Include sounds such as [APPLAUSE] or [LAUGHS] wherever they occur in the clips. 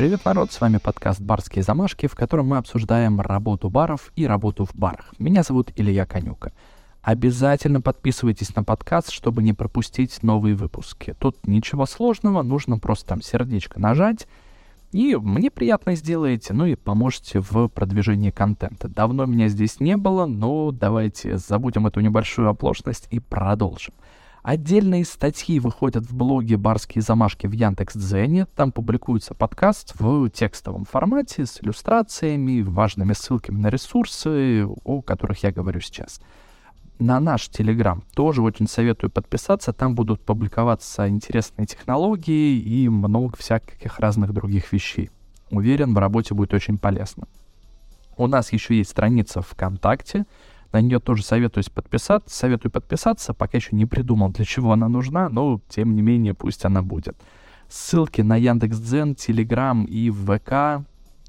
Привет, народ, с вами подкаст «Барские замашки», в котором мы обсуждаем работу баров и работу в барах. Меня зовут Илья Конюка. Обязательно подписывайтесь на подкаст, чтобы не пропустить новые выпуски. Тут ничего сложного, нужно просто там сердечко нажать, и мне приятно сделаете, ну и поможете в продвижении контента. Давно меня здесь не было, но давайте забудем эту небольшую оплошность и продолжим. Отдельные статьи выходят в блоге «Барские замашки» в Яндекс.Дзене. Там публикуется подкаст в текстовом формате с иллюстрациями, важными ссылками на ресурсы, о которых я говорю сейчас. На наш Телеграм тоже очень советую подписаться. Там будут публиковаться интересные технологии и много всяких разных других вещей. Уверен, в работе будет очень полезно. У нас еще есть страница ВКонтакте, на нее тоже советую подписаться, советую подписаться, пока еще не придумал, для чего она нужна, но тем не менее пусть она будет. Ссылки на Яндекс.Дзен, Телеграм и ВК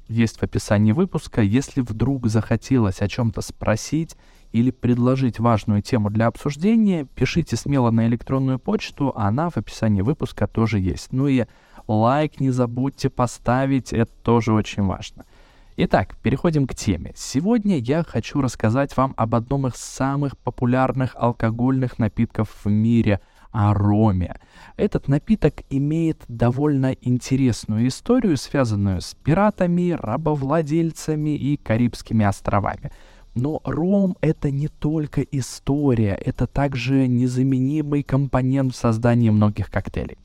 есть в описании выпуска. Если вдруг захотелось о чем-то спросить или предложить важную тему для обсуждения, пишите смело на электронную почту, она в описании выпуска тоже есть. Ну и лайк не забудьте поставить, это тоже очень важно. Итак, переходим к теме. Сегодня я хочу рассказать вам об одном из самых популярных алкогольных напитков в мире – о роме. Этот напиток имеет довольно интересную историю, связанную с пиратами, рабовладельцами и Карибскими островами. Но ром — это не только история, это также незаменимый компонент в создании многих коктейлей.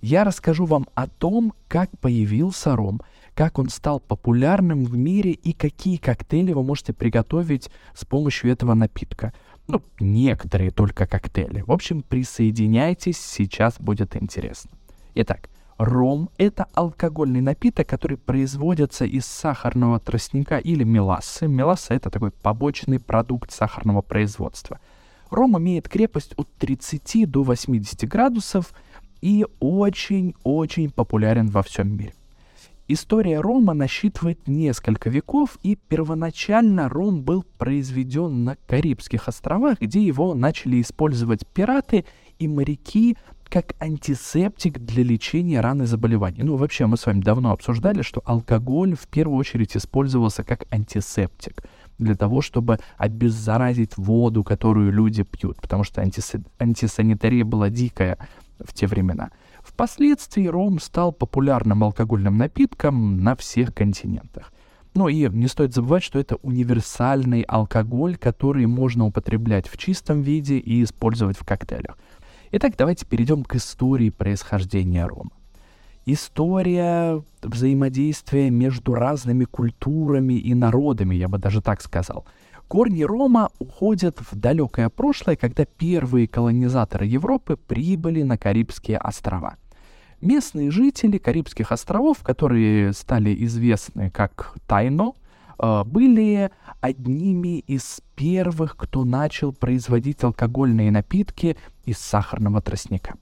Я расскажу вам о том, как появился ром — как он стал популярным в мире и какие коктейли вы можете приготовить с помощью этого напитка. Ну, некоторые только коктейли. В общем, присоединяйтесь, сейчас будет интересно. Итак, ром — это алкогольный напиток, который производится из сахарного тростника или мелассы. Меласса — это такой побочный продукт сахарного производства. Ром имеет крепость от 30 до 80 градусов и очень-очень популярен во всем мире. История рома насчитывает несколько веков, и первоначально ром был произведен на Карибских островах, где его начали использовать пираты и моряки как антисептик для лечения ран и заболеваний. Ну, вообще, мы с вами давно обсуждали, что алкоголь в первую очередь использовался как антисептик для того, чтобы обеззаразить воду, которую люди пьют, потому что антис... антисанитария была дикая в те времена. Впоследствии ром стал популярным алкогольным напитком на всех континентах. Ну и не стоит забывать, что это универсальный алкоголь, который можно употреблять в чистом виде и использовать в коктейлях. Итак, давайте перейдем к истории происхождения рома. История взаимодействия между разными культурами и народами, я бы даже так сказал. Корни Рома уходят в далекое прошлое, когда первые колонизаторы Европы прибыли на Карибские острова. Местные жители Карибских островов, которые стали известны как Тайно, э, были одними из первых, кто начал производить алкогольные напитки из сахарного тростника.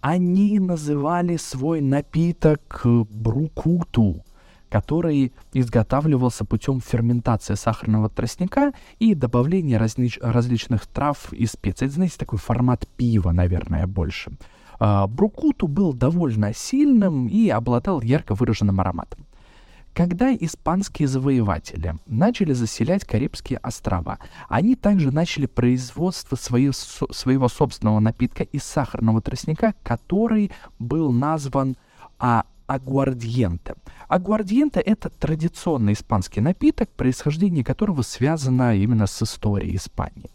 Они называли свой напиток брукуту, который изготавливался путем ферментации сахарного тростника и добавления различ- различных трав и специй. Это, знаете, такой формат пива, наверное, больше. А, Брукуту был довольно сильным и обладал ярко выраженным ароматом. Когда испанские завоеватели начали заселять Карибские острова, они также начали производство свои, со, своего собственного напитка из сахарного тростника, который был назван а, агуардиенте. Агуардиенте — это традиционный испанский напиток, происхождение которого связано именно с историей Испании.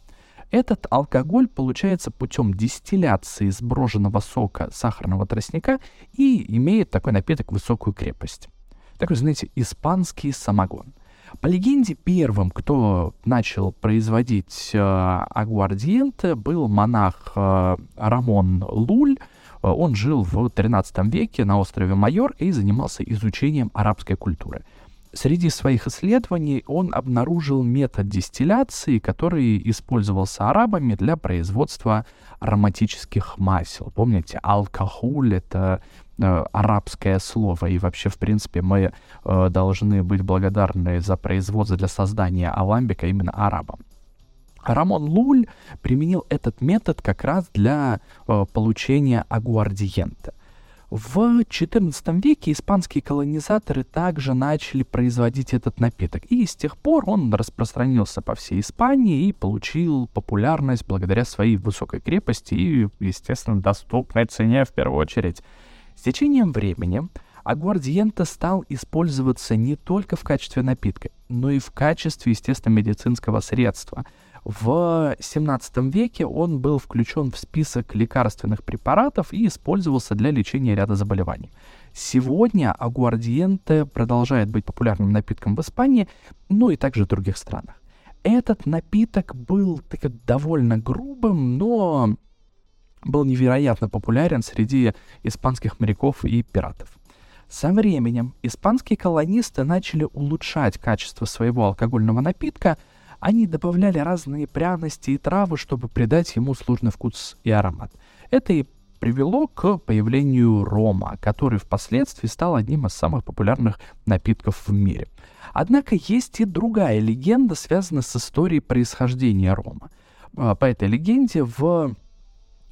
Этот алкоголь получается путем дистилляции сброженного сока сахарного тростника и имеет такой напиток высокую крепость. Такой, знаете, испанский самогон. По легенде, первым, кто начал производить э, агуардиенте, был монах э, Рамон Луль. Он жил в 13 веке на острове Майор и занимался изучением арабской культуры. Среди своих исследований он обнаружил метод дистилляции, который использовался арабами для производства ароматических масел. Помните, алкоголь — это э, арабское слово, и вообще, в принципе, мы э, должны быть благодарны за производство для создания аламбика именно арабам. Рамон Луль применил этот метод как раз для э, получения агуардиента. В XIV веке испанские колонизаторы также начали производить этот напиток, и с тех пор он распространился по всей Испании и получил популярность благодаря своей высокой крепости и, естественно, доступной цене в первую очередь. С течением времени агуардиента стал использоваться не только в качестве напитка, но и в качестве, естественно, медицинского средства — в 17 веке он был включен в список лекарственных препаратов и использовался для лечения ряда заболеваний. Сегодня агуардиенте продолжает быть популярным напитком в Испании, ну и также в других странах. Этот напиток был так, довольно грубым, но был невероятно популярен среди испанских моряков и пиратов. Со временем испанские колонисты начали улучшать качество своего алкогольного напитка – они добавляли разные пряности и травы, чтобы придать ему сложный вкус и аромат. Это и привело к появлению рома, который впоследствии стал одним из самых популярных напитков в мире. Однако есть и другая легенда, связанная с историей происхождения рома. А, по этой легенде в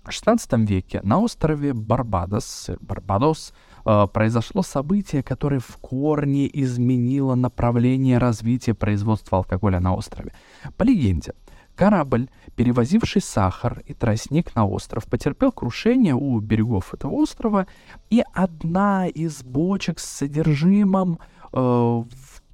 XVI веке на острове Барбадос, Барбадос произошло событие, которое в корне изменило направление развития производства алкоголя на острове. По легенде, корабль, перевозивший сахар и тростник на остров, потерпел крушение у берегов этого острова, и одна из бочек с содержимым э,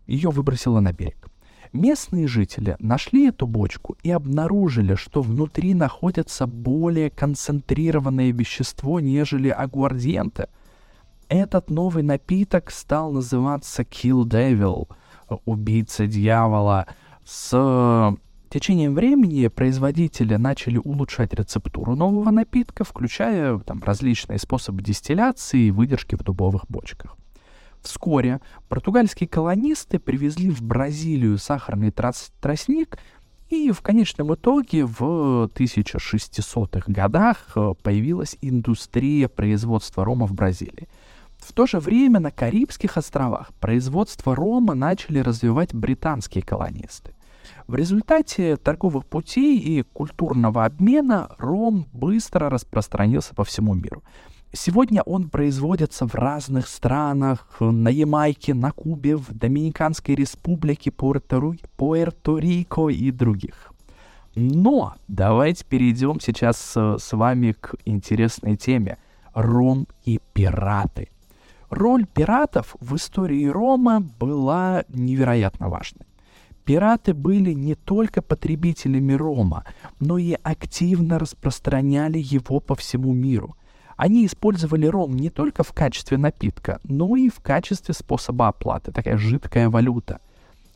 ее выбросила на берег. Местные жители нашли эту бочку и обнаружили, что внутри находится более концентрированное вещество, нежели агуардиенте. Этот новый напиток стал называться Kill Devil, убийца дьявола. С течением времени производители начали улучшать рецептуру нового напитка, включая там, различные способы дистилляции и выдержки в дубовых бочках. Вскоре португальские колонисты привезли в Бразилию сахарный трос тростник, и в конечном итоге в 1600-х годах э, появилась индустрия производства рома в Бразилии. В то же время на Карибских островах производство рома начали развивать британские колонисты. В результате торговых путей и культурного обмена ром быстро распространился по всему миру. Сегодня он производится в разных странах, на Ямайке, на Кубе, в Доминиканской республике, Пуэрто-Рико и других. Но давайте перейдем сейчас с, с вами к интересной теме — ром и пираты. Роль пиратов в истории Рома была невероятно важной. Пираты были не только потребителями рома, но и активно распространяли его по всему миру — они использовали ром не только в качестве напитка, но и в качестве способа оплаты, такая жидкая валюта.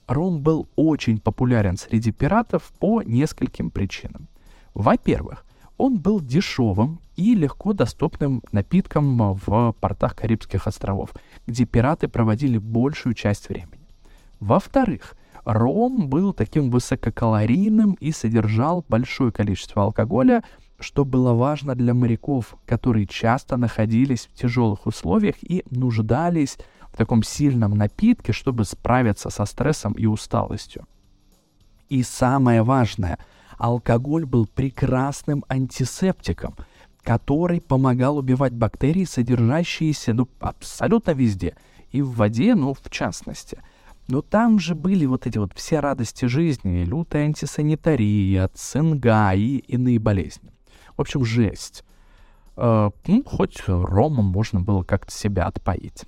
Ром был очень популярен среди пиратов по нескольким причинам. Во-первых, он был дешевым и легко доступным напитком в портах Карибских островов, где пираты проводили большую часть времени. Во-вторых, ром был таким высококалорийным и содержал большое количество алкоголя, что было важно для моряков, которые часто находились в тяжелых условиях и нуждались в таком сильном напитке, чтобы справиться со стрессом и усталостью. И самое важное, алкоголь был прекрасным антисептиком, который помогал убивать бактерии, содержащиеся ну, абсолютно везде, и в воде, ну, в частности. Но там же были вот эти вот все радости жизни, лютая антисанитария, цинга и иные болезни. В общем, жесть. Э, ну, хоть ромом можно было как-то себя отпоить.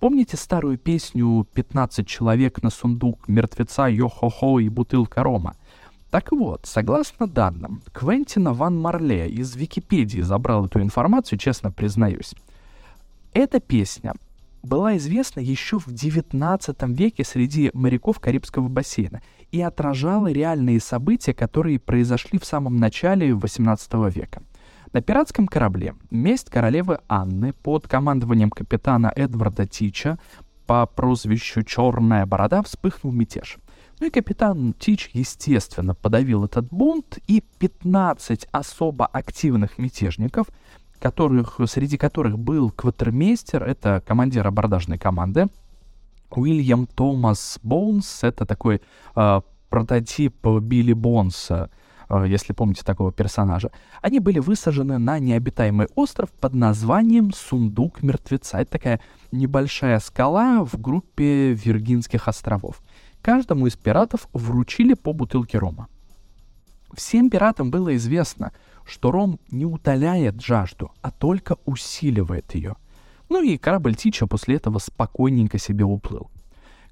Помните старую песню «15 человек на сундук, мертвеца, йо-хо-хо и бутылка рома»? Так вот, согласно данным, Квентина Ван Марле из Википедии забрал эту информацию, честно признаюсь. Эта песня была известна еще в XIX веке среди моряков Карибского бассейна и отражала реальные события, которые произошли в самом начале XVIII века. На пиратском корабле «Месть королевы Анны» под командованием капитана Эдварда Тича по прозвищу «Черная борода» вспыхнул мятеж. Ну и капитан Тич, естественно, подавил этот бунт, и 15 особо активных мятежников — которых, среди которых был кватермейстер, это командир абордажной команды, Уильям Томас Боунс, это такой э, прототип Билли Бонса, э, если помните такого персонажа, они были высажены на необитаемый остров под названием Сундук Мертвеца. Это такая небольшая скала в группе Виргинских островов. Каждому из пиратов вручили по бутылке рома. Всем пиратам было известно, что ром не утоляет жажду, а только усиливает ее. Ну и корабль Тича после этого спокойненько себе уплыл.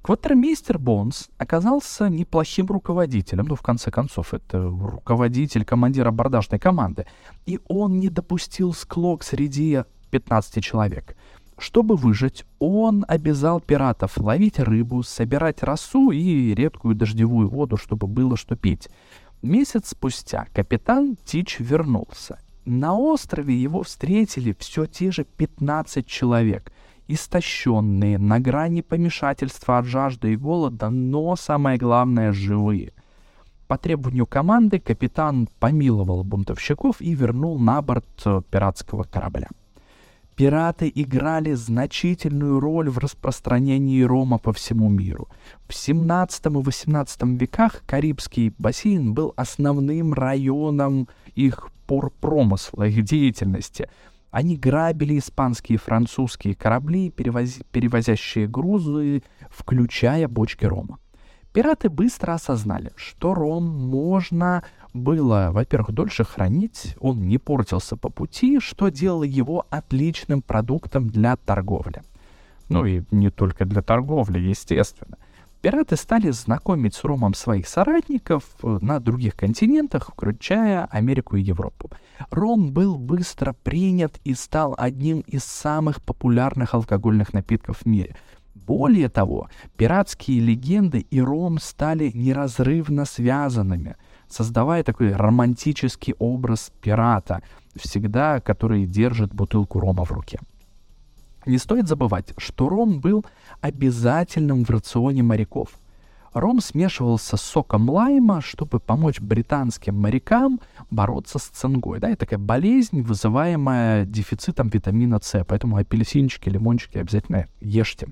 Квартирмейстер Бонс оказался неплохим руководителем, ну, в конце концов, это руководитель, командир абордажной команды, и он не допустил склок среди 15 человек. Чтобы выжить, он обязал пиратов ловить рыбу, собирать росу и редкую дождевую воду, чтобы было что пить. Месяц спустя капитан Тич вернулся. На острове его встретили все те же 15 человек — истощенные, на грани помешательства от жажды и голода, но самое главное — живые. По требованию команды капитан помиловал бунтовщиков и вернул на борт э, пиратского корабля. Пираты играли значительную роль в распространении рома по всему миру. В 17 и 18 веках Карибский бассейн был основным районом их порпромысла, их деятельности — они грабили испанские и французские корабли, перевози, перевозящие грузы, включая бочки рома. Пираты быстро осознали, что ром можно было, во-первых, дольше хранить, он не портился по пути, что делало его отличным продуктом для торговли. Ну и не только для торговли, естественно — Пираты стали знакомить с ромом своих соратников э, на других континентах, включая Америку и Европу. Ром был быстро принят и стал одним из самых популярных алкогольных напитков в мире. Более того, пиратские легенды и ром стали неразрывно связанными, создавая такой романтический образ пирата, всегда который держит бутылку рома в руке. Не стоит забывать, что ром был обязательным в рационе моряков. Ром смешивался с соком лайма, чтобы помочь британским морякам бороться с цингой. Да, это такая болезнь, вызываемая дефицитом витамина С, поэтому апельсинчики, лимончики обязательно ешьте.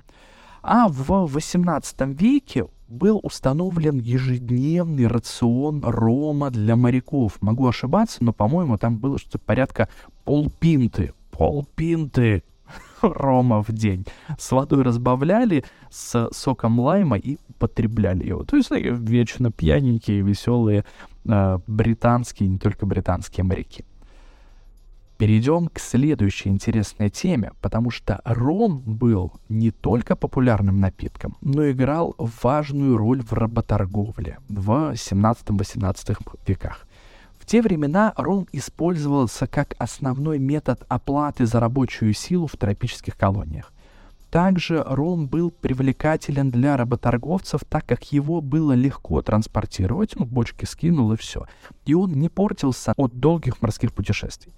А в 18 веке был установлен ежедневный рацион рома для моряков. Могу ошибаться, но, по-моему, там было что-то порядка полпинты. Полпинты [LAUGHS] рома в день. С водой разбавляли, с соком лайма и употребляли его. То есть вечно пьяненькие, веселые э, британские, не только британские моряки. Перейдем к следующей интересной теме, потому что ром был не только популярным напитком, но играл важную роль в работорговле в 17-18 веках те времена ром использовался как основной метод оплаты за рабочую силу в тропических колониях. Также ром был привлекателен для работорговцев, так как его было легко транспортировать, ну, бочки скинул и все. И он не портился от долгих морских путешествий.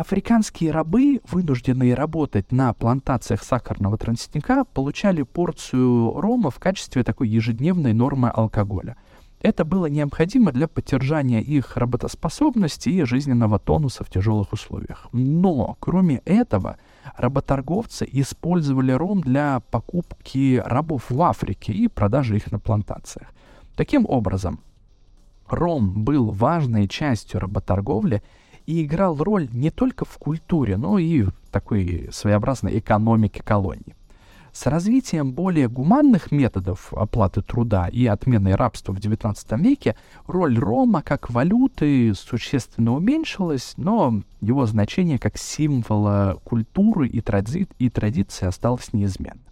Африканские рабы, вынужденные работать на плантациях сахарного тростника, получали порцию рома в качестве такой ежедневной нормы алкоголя – это было необходимо для поддержания их работоспособности и жизненного тонуса в тяжелых условиях. Но, кроме этого, работорговцы использовали ром для покупки рабов в Африке и продажи их на плантациях. Таким образом, ром был важной частью работорговли и играл роль не только в культуре, но и в такой своеобразной экономике колонии. С развитием более гуманных методов оплаты труда и отменой рабства в XIX веке роль рома как валюты существенно уменьшилась, но его значение как символа культуры и, тради и традиции осталось неизменным.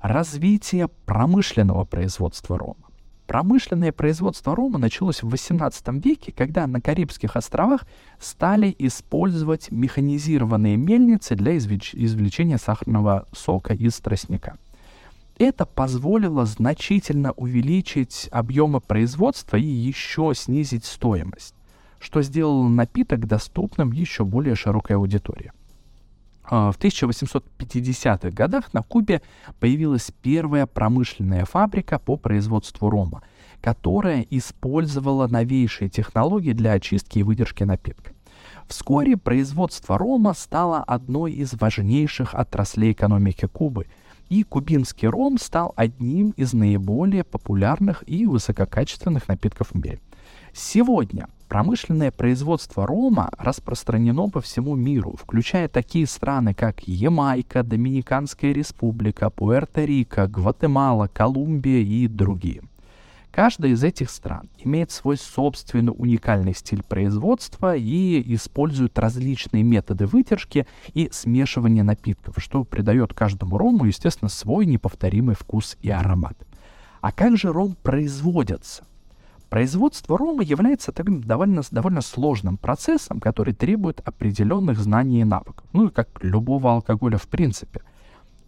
Развитие промышленного производства рома. Промышленное производство рома началось в XVIII веке, когда на Карибских островах стали использовать механизированные мельницы для извлеч извлечения сахарного сока из тростника. Это позволило значительно увеличить объемы производства и еще снизить стоимость, что сделало напиток доступным еще более широкой аудитории. А, в 1850-х годах на Кубе появилась первая промышленная фабрика по производству рома, которая использовала новейшие технологии для очистки и выдержки напитка. Вскоре производство рома стало одной из важнейших отраслей экономики Кубы, и кубинский ром стал одним из наиболее популярных и высококачественных напитков в мире – Сегодня промышленное производство рома распространено по всему миру, включая такие страны, как Ямайка, Доминиканская республика, Пуэрто-Рико, Гватемала, Колумбия и другие. Каждая из этих стран имеет свой собственный уникальный стиль производства и использует различные методы вытяжки и смешивания напитков, что придает каждому рому, естественно, свой неповторимый вкус и аромат. А как же ром производится? Производство рома является таким довольно, довольно сложным процессом, который требует определенных знаний и навыков. Ну и как любого алкоголя в принципе.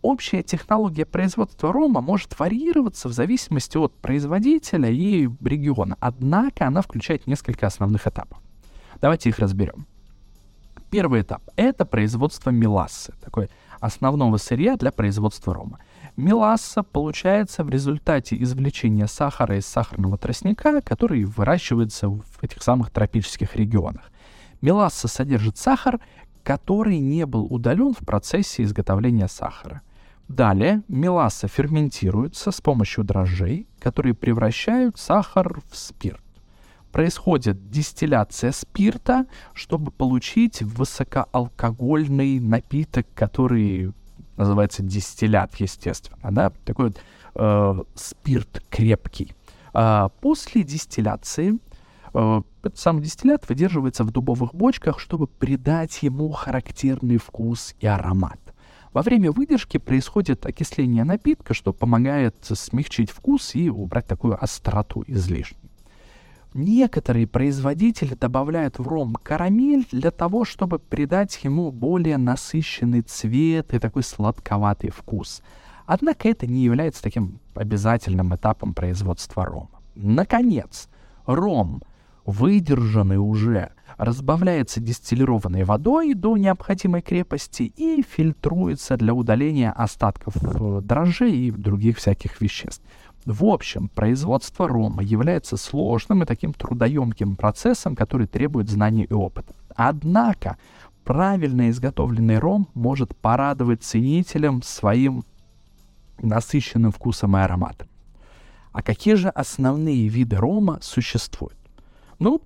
Общая технология производства рома может варьироваться в зависимости от производителя и региона, однако она включает несколько основных этапов. Давайте их разберем. Первый этап — это производство мелассы, такой основного сырья для производства рома. Меласса получается в результате извлечения сахара из сахарного тростника, который выращивается в этих самых тропических регионах. Меласса содержит сахар, который не был удален в процессе изготовления сахара. Далее меласса ферментируется с помощью дрожжей, которые превращают сахар в спирт. Происходит дистилляция спирта, чтобы получить высокоалкогольный напиток, который называется дистиллят, естественно, да, такой вот э, спирт крепкий. А после дистилляции э, этот самый дистиллят выдерживается в дубовых бочках, чтобы придать ему характерный вкус и аромат. Во время выдержки происходит окисление напитка, что помогает смягчить вкус и убрать такую остроту излишнюю. Некоторые производители добавляют в ром карамель для того, чтобы придать ему более насыщенный цвет и такой сладковатый вкус. Однако это не является таким обязательным этапом производства рома. Наконец, ром, выдержанный уже, разбавляется дистиллированной водой до необходимой крепости и фильтруется для удаления остатков э, дрожжей и других всяких веществ. В общем, производство рома является сложным и таким трудоемким процессом, который требует знаний и опыта. Однако, правильно изготовленный ром может порадовать ценителям своим насыщенным вкусом и ароматом. А какие же основные виды рома существуют? Ну,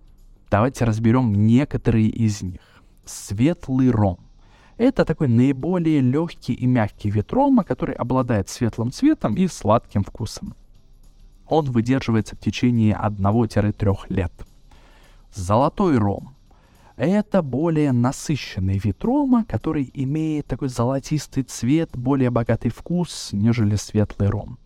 давайте разберем некоторые из них. Светлый ром. Это такой наиболее легкий и мягкий вид рома, который обладает светлым цветом и сладким вкусом он выдерживается в течение 1-3 лет. Золотой ром. Это более насыщенный вид рома, который имеет такой золотистый цвет, более богатый вкус, нежели светлый ром.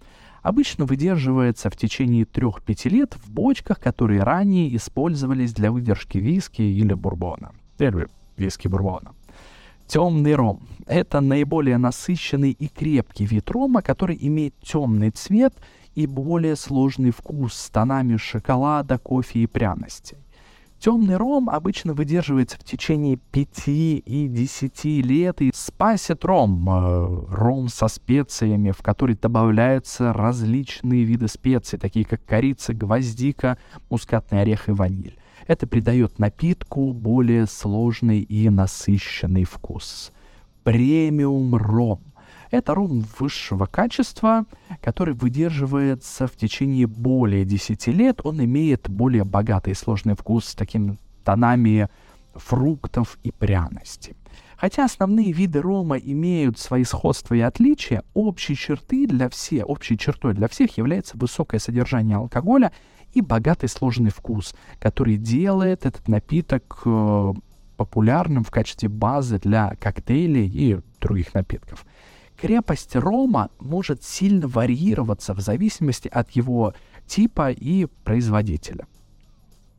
Обычно выдерживается в течение 3-5 лет в бочках, которые ранее использовались для выдержки виски или бурбона. Или виски бурбона. Темный ром — это наиболее насыщенный и крепкий вид рома, который имеет темный цвет и более сложный вкус с тонами шоколада, кофе и пряностей. Темный ром обычно выдерживается в течение 5 и 10 лет, и спасет ром, э, ром со специями, в который добавляются различные виды специй, такие как корица, гвоздика, мускатный орех и ваниль. Это придает напитку более сложный и насыщенный вкус. Премиум ром — это ром высшего качества, который выдерживается в течение более 10 лет. Он имеет более богатый и сложный вкус с такими тонами фруктов и пряностей. Хотя основные виды рома имеют свои сходства и отличия, общей черты для всех, общей чертой для всех является высокое содержание алкоголя и богатый сложный вкус, который делает этот напиток э, популярным в качестве базы для коктейлей и других напитков. Крепость рома может сильно варьироваться в зависимости от его типа и производителя.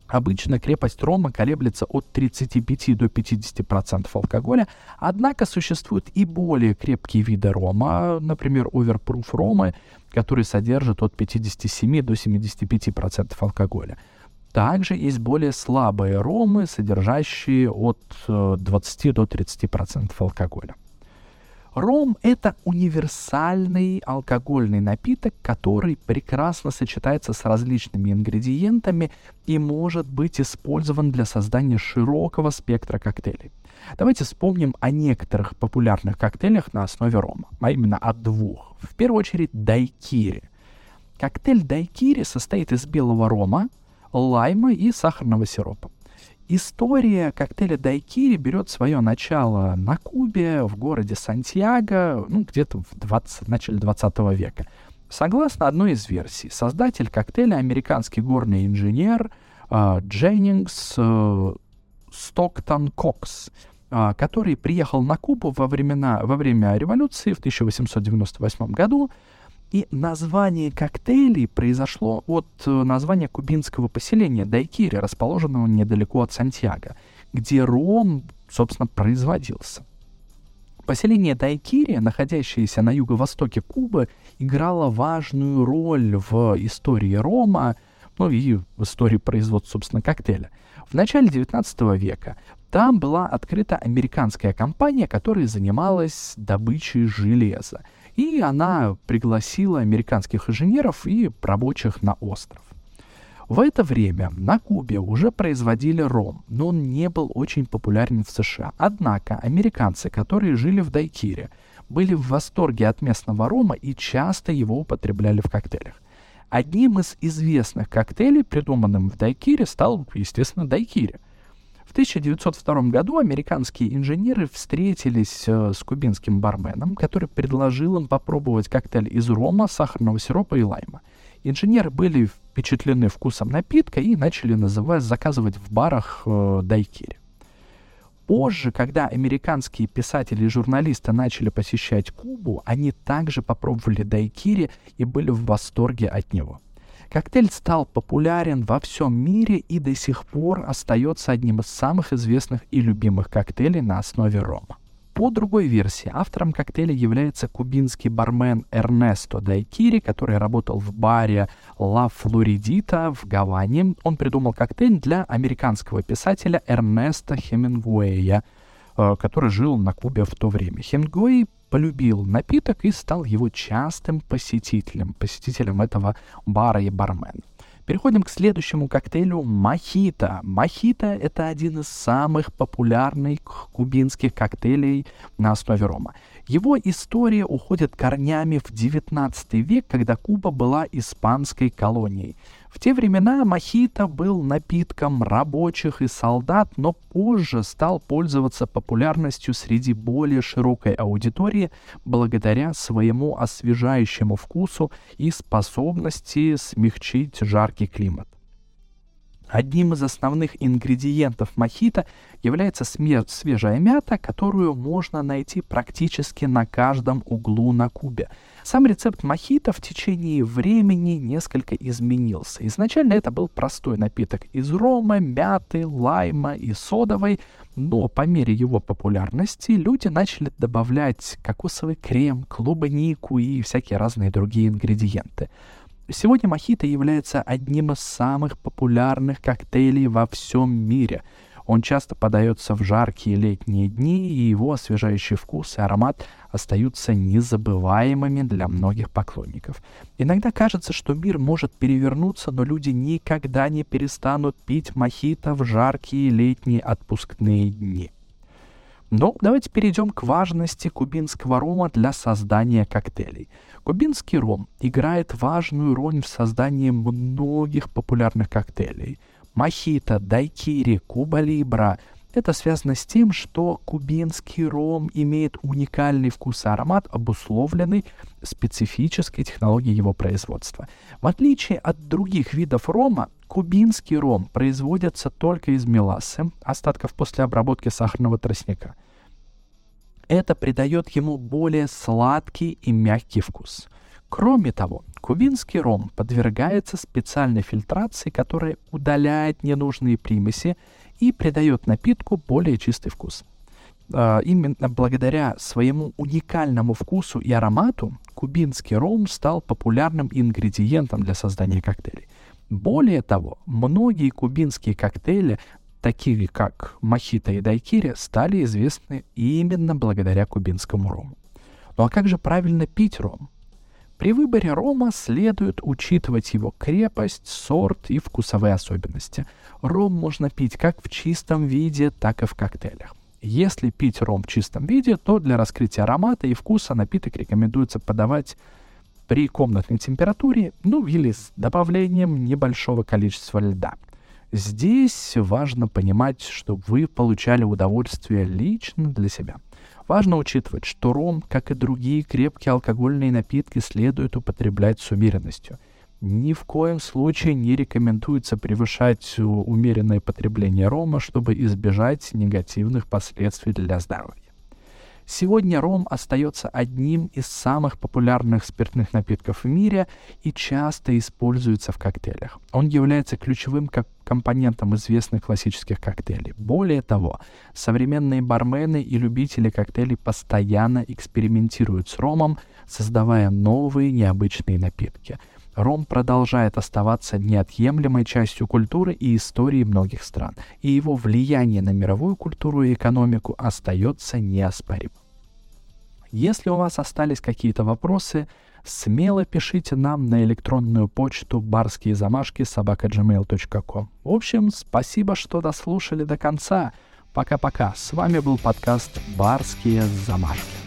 Обычно крепость рома колеблется от 35 до 50% алкоголя, однако существуют и более крепкие виды рома, например, оверпруф ромы, которые содержат от 57 до 75% алкоголя. Также есть более слабые ромы, содержащие от 20 э, до 30% алкоголя. Ром — это универсальный алкогольный напиток, который прекрасно сочетается с различными ингредиентами и может быть использован для создания широкого спектра коктейлей. Давайте вспомним о некоторых популярных коктейлях на основе рома, а именно о двух. В первую очередь дайкири. Коктейль дайкири состоит из белого рома, лайма и сахарного сиропа. История коктейля дайкири берет свое начало на Кубе, в городе Сантьяго, ну, где-то в 20, начале 20 века. Согласно одной из версий, создатель коктейля американский горный инженер э, Дженнингс э, Стоктон Кокс, э, который приехал на Кубу во, времена, во время революции в 1898 году, и название коктейлей произошло от э, названия кубинского поселения Дайкири, расположенного недалеко от Сантьяго, где ром, собственно, производился. Поселение Дайкири, находящееся на юго-востоке Кубы, играло важную роль в истории рома, ну и в истории производства, собственно, коктейля. В начале 19 века там была открыта американская компания, которая занималась добычей железа и она пригласила американских инженеров и рабочих на остров. В это время на Кубе уже производили ром, но он не был очень популярен в США. Однако американцы, которые жили в Дайкире, были в восторге от местного рома и часто его употребляли в коктейлях. Одним из известных коктейлей, придуманным в Дайкире, стал, естественно, Дайкири. В 1902 году американские инженеры встретились э, с кубинским барменом, который предложил им попробовать коктейль из рома, сахарного сиропа и лайма. Инженеры были впечатлены вкусом напитка и начали называть, заказывать в барах э, дайкири. Позже, когда американские писатели и журналисты начали посещать Кубу, они также попробовали дайкири и были в восторге от него. Коктейль стал популярен во всем мире и до сих пор остается одним из самых известных и любимых коктейлей на основе рома. По другой версии, автором коктейля является кубинский бармен Эрнесто Дайкири, который работал в баре Ла Флоридита в Гаване. Он придумал коктейль для американского писателя Эрнеста Хемингуэя, э, который жил на Кубе в то время. Хемингуэй полюбил напиток и стал его частым посетителем, посетителем этого бара и бармена. Переходим к следующему коктейлю мохито. Мохито — это один из самых популярных кубинских коктейлей на основе рома. Его история уходит корнями в XIX век, когда Куба была испанской колонией. В те времена мохито был напитком рабочих и солдат, но позже стал пользоваться популярностью среди более широкой аудитории благодаря своему освежающему вкусу и способности смягчить жаркий климат. Одним из основных ингредиентов мохито является свежая мята, которую можно найти практически на каждом углу на Кубе. Сам рецепт мохито в течение времени несколько изменился. Изначально это был простой напиток из рома, мяты, лайма и содовой, но по мере его популярности люди начали добавлять кокосовый крем, клубнику и всякие разные другие ингредиенты. Сегодня мохито является одним из самых популярных коктейлей во всем мире. Он часто подается в жаркие летние дни, и его освежающий вкус и аромат остаются незабываемыми для многих поклонников. Иногда кажется, что мир может перевернуться, но люди никогда не перестанут пить мохито в жаркие летние отпускные дни. Но давайте перейдем к важности кубинского рома для создания коктейлей. Кубинский ром играет важную роль в создании многих популярных коктейлей. Мохито, дайкири, куба либра. Это связано с тем, что кубинский ром имеет уникальный вкус и аромат, обусловленный специфической технологией его производства. В отличие от других видов рома, кубинский ром производится только из мелассы, остатков после обработки сахарного тростника – это придает ему более сладкий и мягкий вкус. Кроме того, кубинский ром подвергается специальной фильтрации, которая удаляет ненужные примеси и придает напитку более чистый вкус. А, именно благодаря своему уникальному вкусу и аромату кубинский ром стал популярным ингредиентом для создания коктейлей. Более того, многие кубинские коктейли такие как мохито и дайкири, стали известны именно благодаря кубинскому рому. Ну а как же правильно пить ром? При выборе рома следует учитывать его крепость, сорт и вкусовые особенности. Ром можно пить как в чистом виде, так и в коктейлях. Если пить ром в чистом виде, то для раскрытия аромата и вкуса напиток рекомендуется подавать при комнатной температуре, ну или с добавлением небольшого количества льда – Здесь важно понимать, что вы получали удовольствие лично для себя. Важно учитывать, что ром, как и другие крепкие алкогольные напитки, следует употреблять с умеренностью. Ни в коем случае не рекомендуется превышать умеренное потребление рома, чтобы избежать негативных последствий для здоровья. Сегодня ром остается одним из самых популярных спиртных напитков в мире и часто используется в коктейлях. Он является ключевым компонентом известных классических коктейлей. Более того, современные бармены и любители коктейлей постоянно экспериментируют с ромом, создавая новые необычные напитки. Ром продолжает оставаться неотъемлемой частью культуры и истории многих стран, и его влияние на мировую культуру и экономику остается неоспоримым. Если у вас остались какие-то вопросы, смело пишите нам на электронную почту барские замашки собака.gmail.com. В общем, спасибо, что дослушали до конца. Пока-пока. С вами был подкаст «Барские замашки».